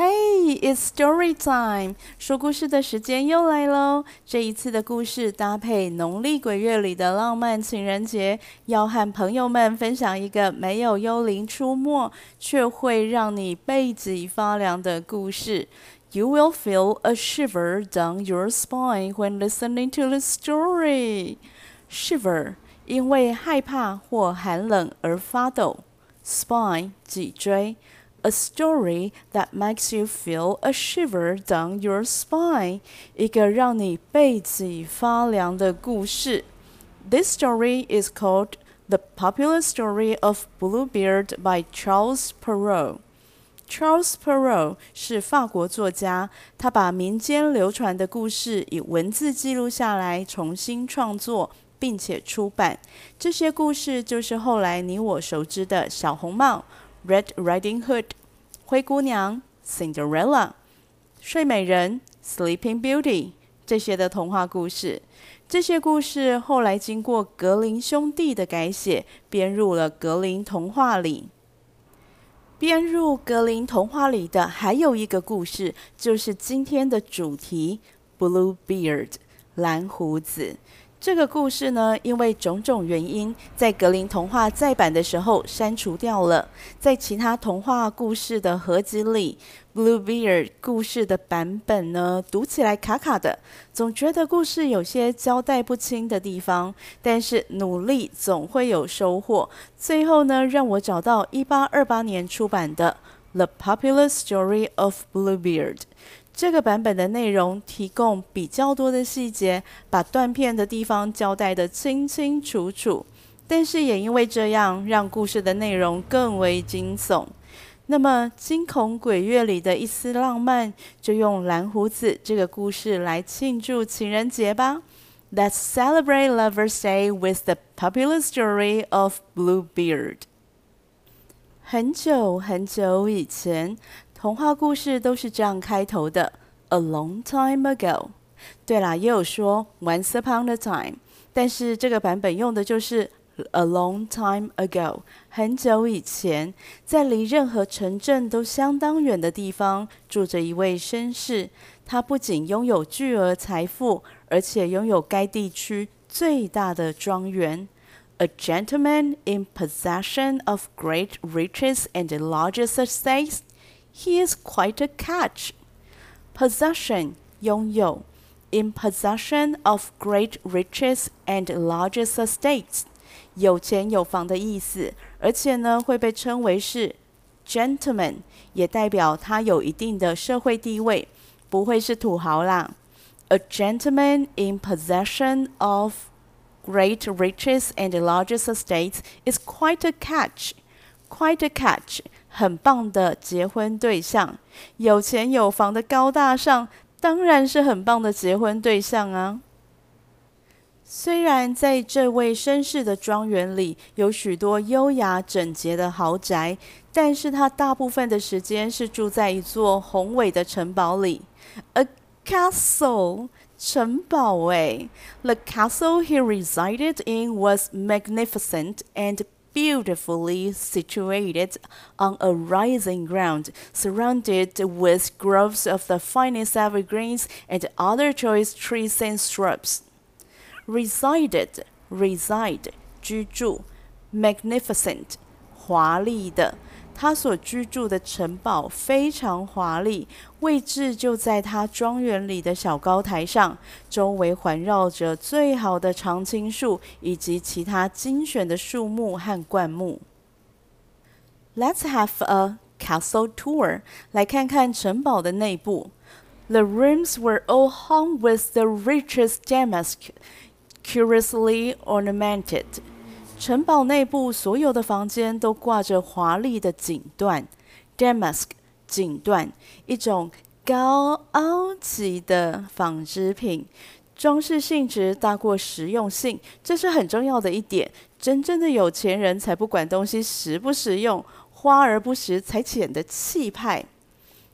Hey, it's story time！说故事的时间又来喽。这一次的故事搭配农历鬼月里的浪漫情人节，要和朋友们分享一个没有幽灵出没，却会让你背脊发凉的故事。You will feel a shiver down your spine when listening to the story. Shiver，因为害怕或寒冷而发抖。Spine，脊椎。A story that makes you feel a shiver down your spine，一个让你背脊发凉的故事。This story is called The Popular Story of Bluebeard by Charles Perrault. Charles Perrault 是法国作家，他把民间流传的故事以文字记录下来，重新创作，并且出版。这些故事就是后来你我熟知的小红帽。 Red Riding Hood，灰姑娘；Cinderella，睡美人；Sleeping Beauty，这些的童话故事。这些故事后来经过格林兄弟的改写，编入了格林童话里。编入格林童话里的还有一个故事，就是今天的主题：Bluebeard，蓝胡子。这个故事呢，因为种种原因，在格林童话再版的时候删除掉了。在其他童话故事的合集里，《Bluebeard》故事的版本呢，读起来卡卡的，总觉得故事有些交代不清的地方。但是努力总会有收获。最后呢，让我找到一八二八年出版的《The Popular Story of Bluebeard》。这个版本的内容提供比较多的细节，把断片的地方交代得清清楚楚。但是也因为这样，让故事的内容更为惊悚。那么，惊恐鬼月里的一丝浪漫，就用蓝胡子这个故事来庆祝情人节吧。Let's celebrate Lover's Day with the popular story of Bluebeard。很久很久以前。童话故事都是这样开头的，A long time ago。对啦，也有说 Once upon a time，但是这个版本用的就是 A long time ago，很久以前，在离任何城镇都相当远的地方，住着一位绅士。他不仅拥有巨额财富，而且拥有该地区最大的庄园。A gentleman in possession of great riches and the largest estates。He is quite a catch. Possession 拥有，in possession of great riches and largest estates，有钱有房的意思，而且呢会被称为是 gentleman，也代表他有一定的社会地位，不会是土豪啦。A gentleman in possession of great riches and largest estates is quite a catch. Quite a catch. 很棒的结婚对象，有钱有房的高大上，当然是很棒的结婚对象啊。虽然在这位绅士的庄园里有许多优雅整洁的豪宅，但是他大部分的时间是住在一座宏伟的城堡里。A castle，城堡诶。The castle he resided in was magnificent and Beautifully situated on a rising ground, surrounded with groves of the finest evergreens and other choice trees and shrubs. Resided, reside, 居住，magnificent，华丽的。 他所居住的城堡非常华丽，位置就在他庄园里的小高台上，周围环绕着最好的常青树以及其他精选的树木和灌木。Let's have a castle tour，来看看城堡的内部。The rooms were all hung with the richest damask, curiously ornamented. 城堡内部所有的房间都挂着华丽的锦缎，damask 锦缎，一种高凹级的纺织品，装饰性质大过实用性，这是很重要的一点。真正的有钱人才不管东西实不实用，花而不实才显得气派。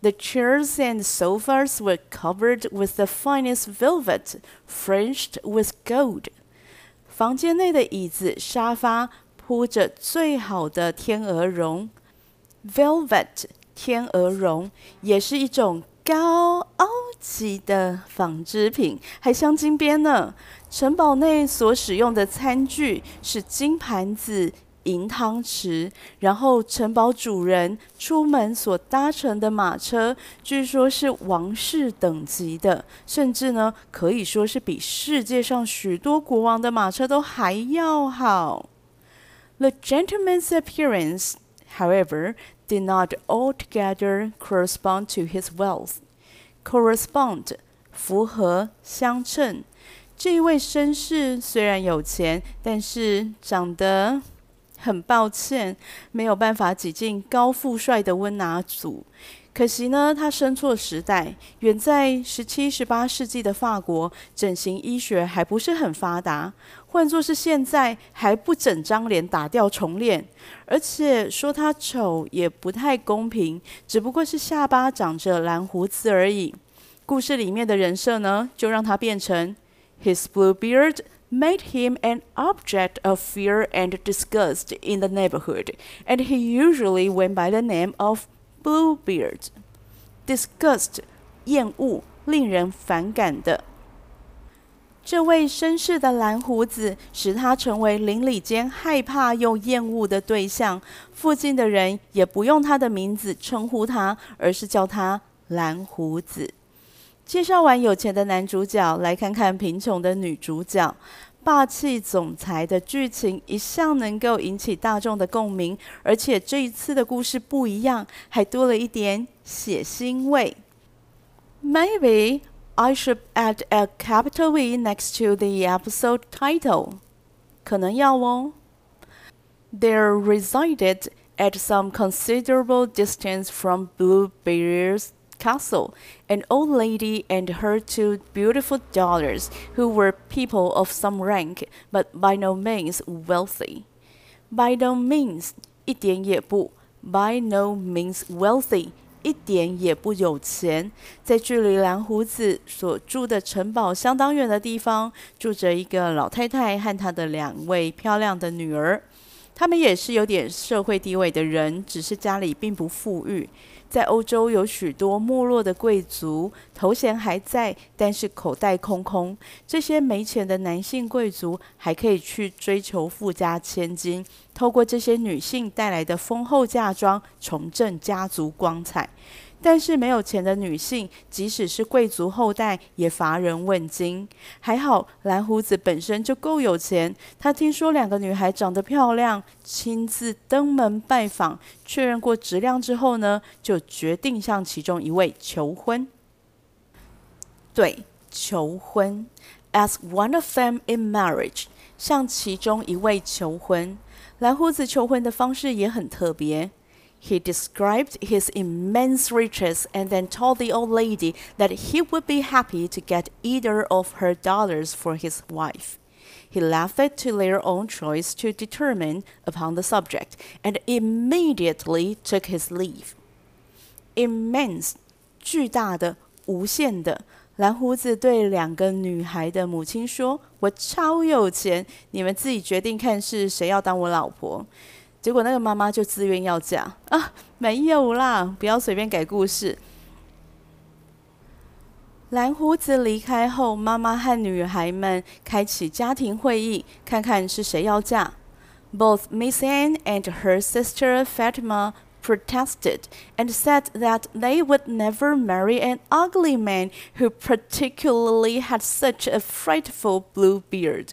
The chairs and sofas were covered with the finest velvet, fringed with gold. 房间内的椅子、沙发铺着最好的天鹅绒 （velvet，天鹅绒，也是一种高级的纺织品，还镶金边呢。城堡内所使用的餐具是金盘子。银汤匙，然后城堡主人出门所搭乘的马车，据说是王室等级的，甚至呢可以说是比世界上许多国王的马车都还要好。The gentleman's appearance, however, did not altogether correspond to his wealth. Correspond 符合相称，这一位绅士虽然有钱，但是长得。很抱歉，没有办法挤进高富帅的温拿组。可惜呢，他生错时代。远在十七、十八世纪的法国，整形医学还不是很发达。换作是现在，还不整张脸打掉重练。而且说他丑也不太公平，只不过是下巴长着蓝胡子而已。故事里面的人设呢，就让他变成 His blue beard。made him an object of fear and disgust in the neighborhood, and he usually went by the name of Bluebeard. Disgust，厌恶，令人反感的。这位绅士的蓝胡子使他成为邻里间害怕又厌恶的对象，附近的人也不用他的名字称呼他，而是叫他蓝胡子。 介绍完有钱的男主角，来看看贫穷的女主角。霸气总裁的剧情一向能够引起大众的共鸣，而且这一次的故事不一样，还多了一点血腥味。Maybe I should add a capital V next to the episode title。可能要哦。There resided at some considerable distance from Bluebeard's castle, an old lady and her two beautiful daughters, who were people of some rank, but by no means wealthy. By no means 一点也不，by no means wealthy 一点也不有钱。在距离蓝胡子所住的城堡相当远的地方，住着一个老太太和她的两位漂亮的女儿。他们也是有点社会地位的人，只是家里并不富裕。 在欧洲有许多没落的贵族，头衔还在，但是口袋空空。这些没钱的男性贵族还可以去追求富家千金，透过这些女性带来的丰厚嫁妆，重振家族光彩。但是没有钱的女性，即使是贵族后代，也乏人问津。还好蓝胡子本身就够有钱，他听说两个女孩长得漂亮，亲自登门拜访，确认过质量之后呢，就决定向其中一位求婚。对，求婚，ask one of them in marriage，向其中一位求婚。蓝胡子求婚的方式也很特别。He described his immense riches and then told the old lady that he would be happy to get either of her daughters for his wife. He left it to their own choice to determine upon the subject and immediately took his leave. Immense，巨大的，无限的。蓝胡子对两个女孩的母亲说：“我超有钱，你们自己决定看是谁要当我老婆。” 结果那个妈妈就自愿要嫁啊，没有啦，不要随便改故事。蓝胡子离开后，妈妈和女孩们开启家庭会议，看看是谁要嫁。Both Miss Anne and her sister Fatima protested and said that they would never marry an ugly man who particularly had such a frightful blue beard.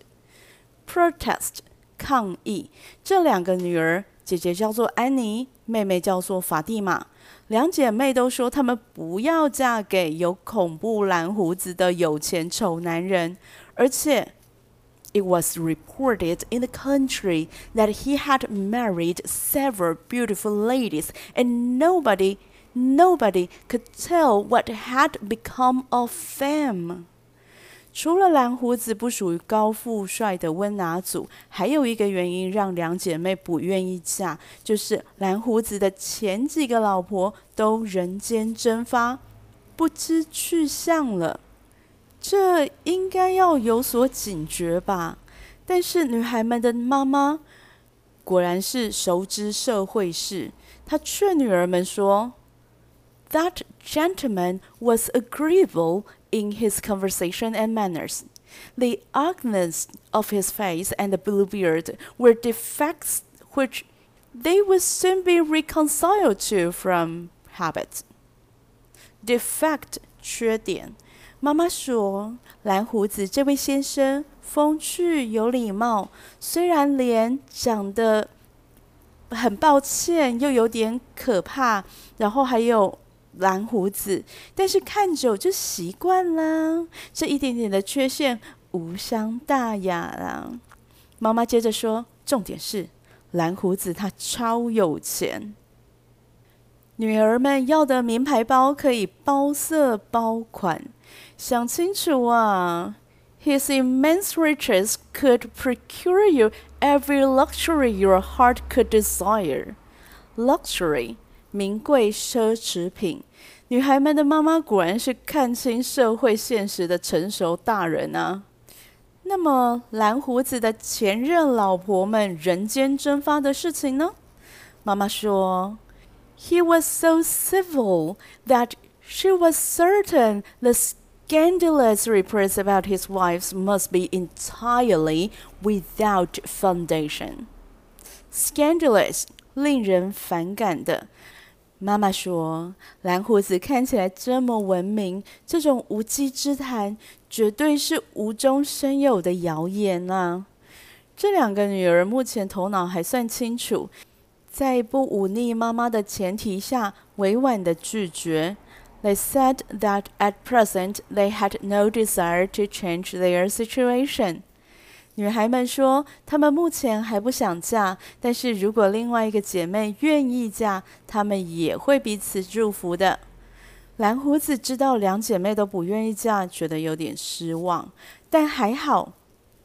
Protest. 抗议，这两个女儿，姐姐叫做安妮，妹妹叫做法蒂玛。两姐妹都说，她们不要嫁给有恐怖蓝胡子的有钱丑男人。而且，it was reported in the country that he had married several beautiful ladies, and nobody, nobody could tell what had become of them. 除了蓝胡子不属于高富帅的温拿组，还有一个原因让两姐妹不愿意嫁，就是蓝胡子的前几个老婆都人间蒸发，不知去向了。这应该要有所警觉吧？但是女孩们的妈妈果然是熟知社会事，她劝女儿们说 That gentleman was agreeable in his conversation and manners. The ugliness of his face and the blue beard were defects which they would soon be reconciled to from habit. Defect 缺点。妈妈说，蓝胡子这位先生风趣有礼貌，虽然脸长得很抱歉，又有点可怕，然后还有 蓝胡子，但是看久就习惯了。这一点点的缺陷无伤大雅啦。妈妈接着说，重点是蓝胡子他超有钱。女儿们要的名牌包可以包色包款，想清楚啊！His immense riches could procure you every luxury your heart could desire. Luxury，名贵奢侈品。女孩们的妈妈果然是看清社会现实的成熟大人啊！那么蓝胡子的前任老婆们人间蒸发的事情呢？妈妈说。He was so civil that she was certain the scandalous reports about his wives must be entirely without foundation. Scandalous，令人反感的。妈妈说，蓝胡子看起来这么文明，这种无稽之谈绝对是无中生有的谣言啊！这两个女儿目前头脑还算清楚。在不忤逆妈妈的前提下，委婉的拒绝。They said that at present they had no desire to change their situation。女孩们说，她们目前还不想嫁，但是如果另外一个姐妹愿意嫁，她们也会彼此祝福的。蓝胡子知道两姐妹都不愿意嫁，觉得有点失望，但还好，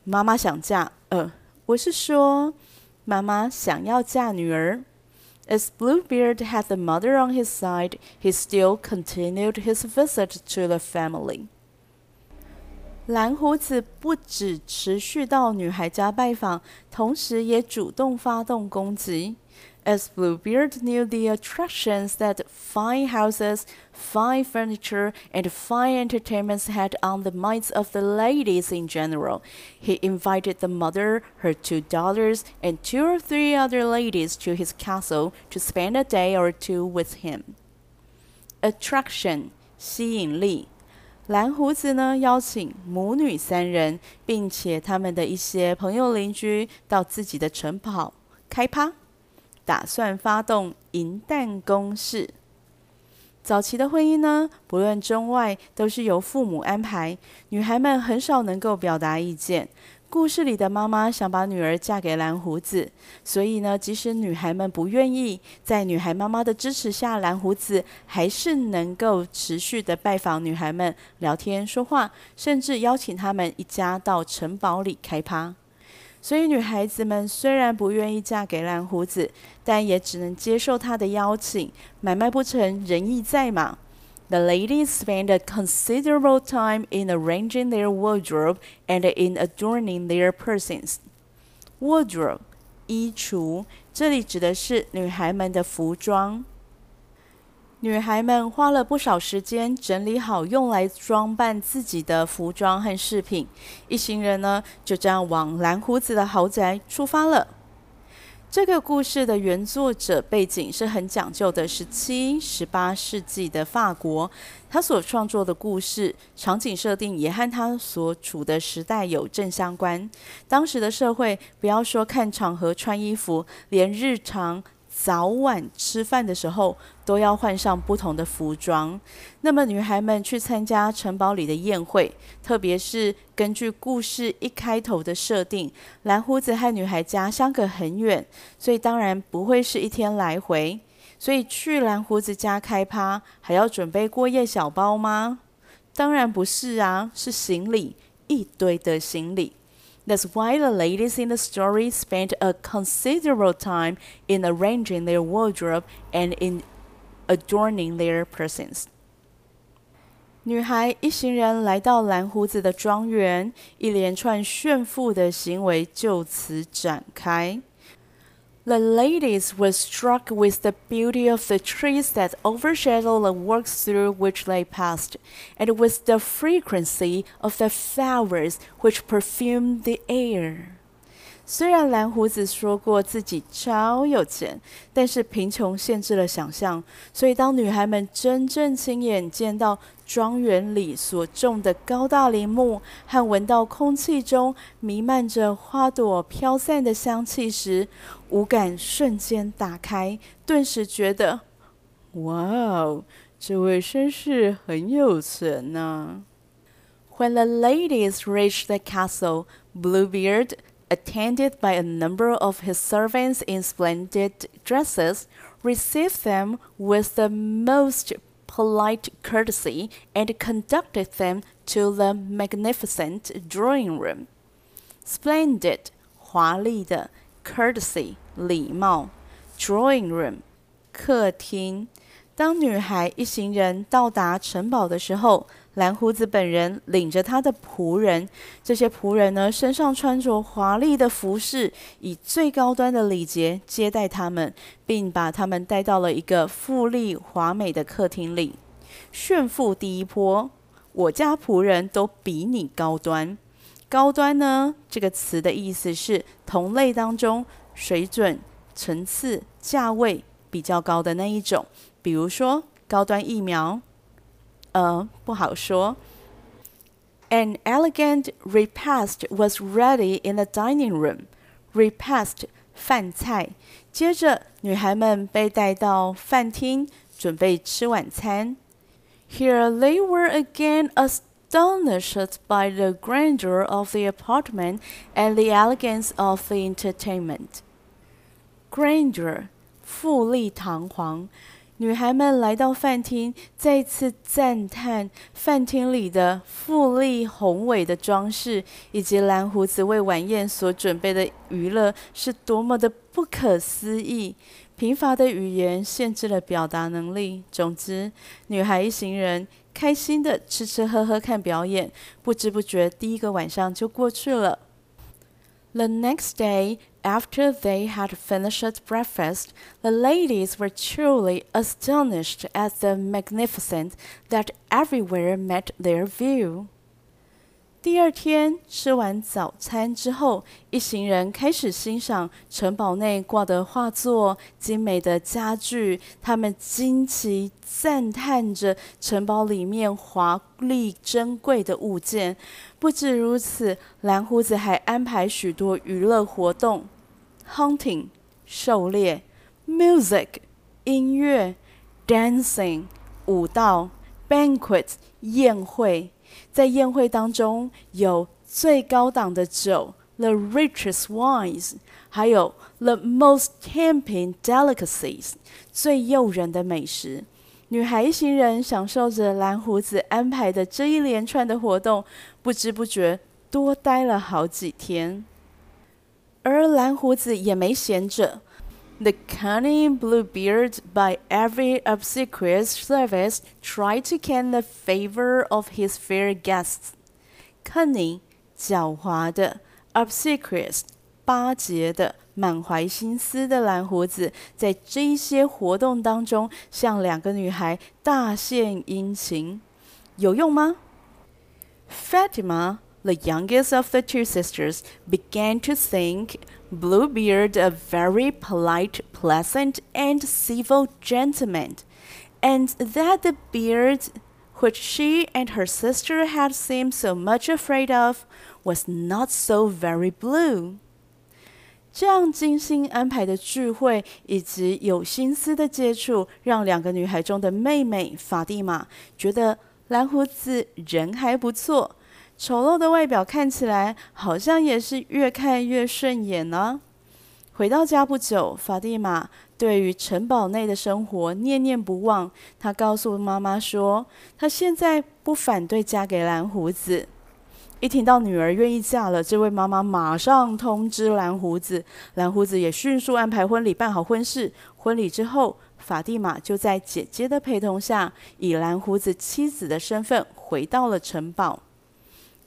妈妈想嫁。呃，我是说。妈妈想要嫁女儿。As Bluebeard had the mother on his side, he still continued his visit to the family. 蓝胡子不只持续到女孩家拜访，同时也主动发动攻击。As Bluebeard knew the attractions that fine houses, fine furniture, and fine entertainments had on the minds of the ladies in general, he invited the mother, her two daughters, and two or three other ladies to his castle to spend a day or two with him. Attraction 吸引力， 蓝胡子呢邀请母女三人，并且他们的一些朋友邻居到自己的城堡开趴。打算发动银弹攻势。早期的婚姻呢，不论中外，都是由父母安排，女孩们很少能够表达意见。故事里的妈妈想把女儿嫁给蓝胡子，所以呢，即使女孩们不愿意，在女孩妈妈的支持下，蓝胡子还是能够持续的拜访女孩们，聊天说话，甚至邀请他们一家到城堡里开趴。所以，女孩子们虽然不愿意嫁给蓝胡子，但也只能接受他的邀请。买卖不成仁义在嘛。The ladies spent a considerable time in arranging their wardrobe and in adorning their persons. Wardrobe，衣橱，这里指的是女孩们的服装。女孩们花了不少时间整理好用来装扮自己的服装和饰品，一行人呢就这样往蓝胡子的豪宅出发了。这个故事的原作者背景是很讲究的十七、十八世纪的法国，他所创作的故事场景设定也和他所处的时代有正相关。当时的社会，不要说看场合穿衣服，连日常。早晚吃饭的时候都要换上不同的服装。那么女孩们去参加城堡里的宴会，特别是根据故事一开头的设定，蓝胡子和女孩家相隔很远，所以当然不会是一天来回。所以去蓝胡子家开趴，还要准备过夜小包吗？当然不是啊，是行李，一堆的行李。That's why the ladies in the story spent a considerable time in arranging their wardrobe and in adorning their persons. 女孩一行人来到蓝胡子的庄园，一连串炫富的行为就此展开。 The ladies were struck with the beauty of the trees that overshadowed the walks through which they passed, and with the frequency of the flowers which perfumed the air. 虽然蓝胡子说过自己超有钱，但是贫穷限制了想象，所以当女孩们真正亲眼见到庄园里所种的高大林木，和闻到空气中弥漫着花朵飘散的香气时，五感瞬间打开，顿时觉得，哇哦，这位绅士很有钱呐。When the ladies reached the castle, Bluebeard attended by a number of his servants in splendid dresses, received them with the most polite courtesy and conducted them to the magnificent drawing room. Splendid, 华丽的，courtesy, 礼貌，drawing room, 客厅。当女孩一行人到达城堡的时候， 蓝胡子本人领着他的仆人，这些仆人呢，身上穿着华丽的服饰，以最高端的礼节接待他们，并把他们带到了一个富丽华美的客厅里。炫富第一波，我家仆人都比你高端。高端呢，这个词的意思是同类当中水准、层次、价位比较高的那一种，比如说高端疫苗。呃，不好说。An elegant repast was ready in the dining room. Repast 饭菜。接着，女孩们被带到饭厅，准备吃晚餐。Here they were again astonished by the grandeur of the apartment and the elegance of the entertainment. Grandeur，富丽堂皇。 女孩们来到饭厅，再次赞叹饭厅里的富丽宏伟的装饰，以及蓝胡子为晚宴所准备的娱乐是多么的不可思议。贫乏的语言限制了表达能力。总之，女孩一行人开心的吃吃喝喝看表演，不知不觉第一个晚上就过去了。The next day, after they had finished breakfast, the ladies were truly astonished at the magnificence that everywhere met their view. 第二天吃完早餐之后，一行人开始欣赏城堡内挂的画作、精美的家具。他们惊奇赞叹着城堡里面华丽珍贵的物件。不止如此，蓝胡子还安排许多娱乐活动：hunting（ 狩猎）、music、dancing（ 舞蹈）、banquet（ 宴会）。在宴会当中，有最高档的酒，the richest wines，还有 the most tempting delicacies，最诱人的美食。女孩一行人享受着蓝胡子安排的这一连串的活动，不知不觉多待了好几天。而蓝胡子也没闲着。The cunning Bluebeard, by every obsequious service, tried to gain the favor of his fair guests. Cunning，狡猾的；obsequious，巴结的；满怀心思的蓝胡子，在这一些活动当中，向两个女孩大献殷勤，有用吗？Fatima。The youngest of the two sisters began to think Bluebeard a very polite, pleasant, and civil gentleman, and that the beard which she and her sister had seemed so much afraid of was not so very blue. 这样精心安排的聚会以及有心思的接触，让两个女孩中的妹妹法蒂玛觉得蓝胡子人还不错。 丑陋的外表看起来好像也是越看越顺眼呢。回到家不久，法蒂玛对于城堡内的生活念念不忘。她告诉妈妈说，她现在不反对嫁给蓝胡子。一听到女儿愿意嫁了，这位妈妈马上通知蓝胡子，蓝胡子也迅速安排婚礼，办好婚事。婚礼之后，法蒂玛就在姐姐的陪同下，以蓝胡子妻子的身份回到了城堡。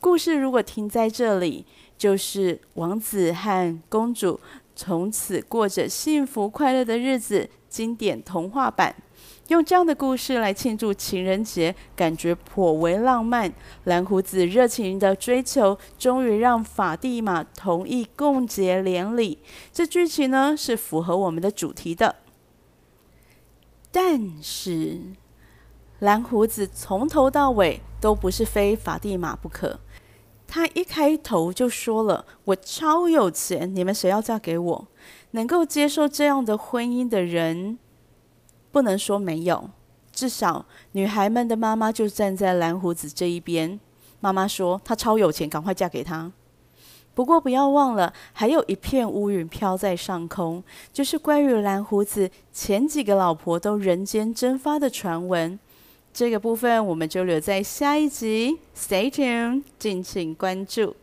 故事如果停在这里，就是王子和公主从此过着幸福快乐的日子。经典童话版，用这样的故事来庆祝情人节，感觉颇为浪漫。蓝胡子热情的追求，终于让法蒂玛同意共结连理。这剧情呢，是符合我们的主题的。但是，蓝胡子从头到尾都不是非法蒂玛不可。他一开头就说了：“我超有钱，你们谁要嫁给我？”能够接受这样的婚姻的人，不能说没有，至少女孩们的妈妈就站在蓝胡子这一边。妈妈说：“他超有钱，赶快嫁给他。”不过不要忘了，还有一片乌云飘在上空，就是关于蓝胡子前几个老婆都人间蒸发的传闻。这个部分我们就留在下一集，Stay tuned，敬请关注。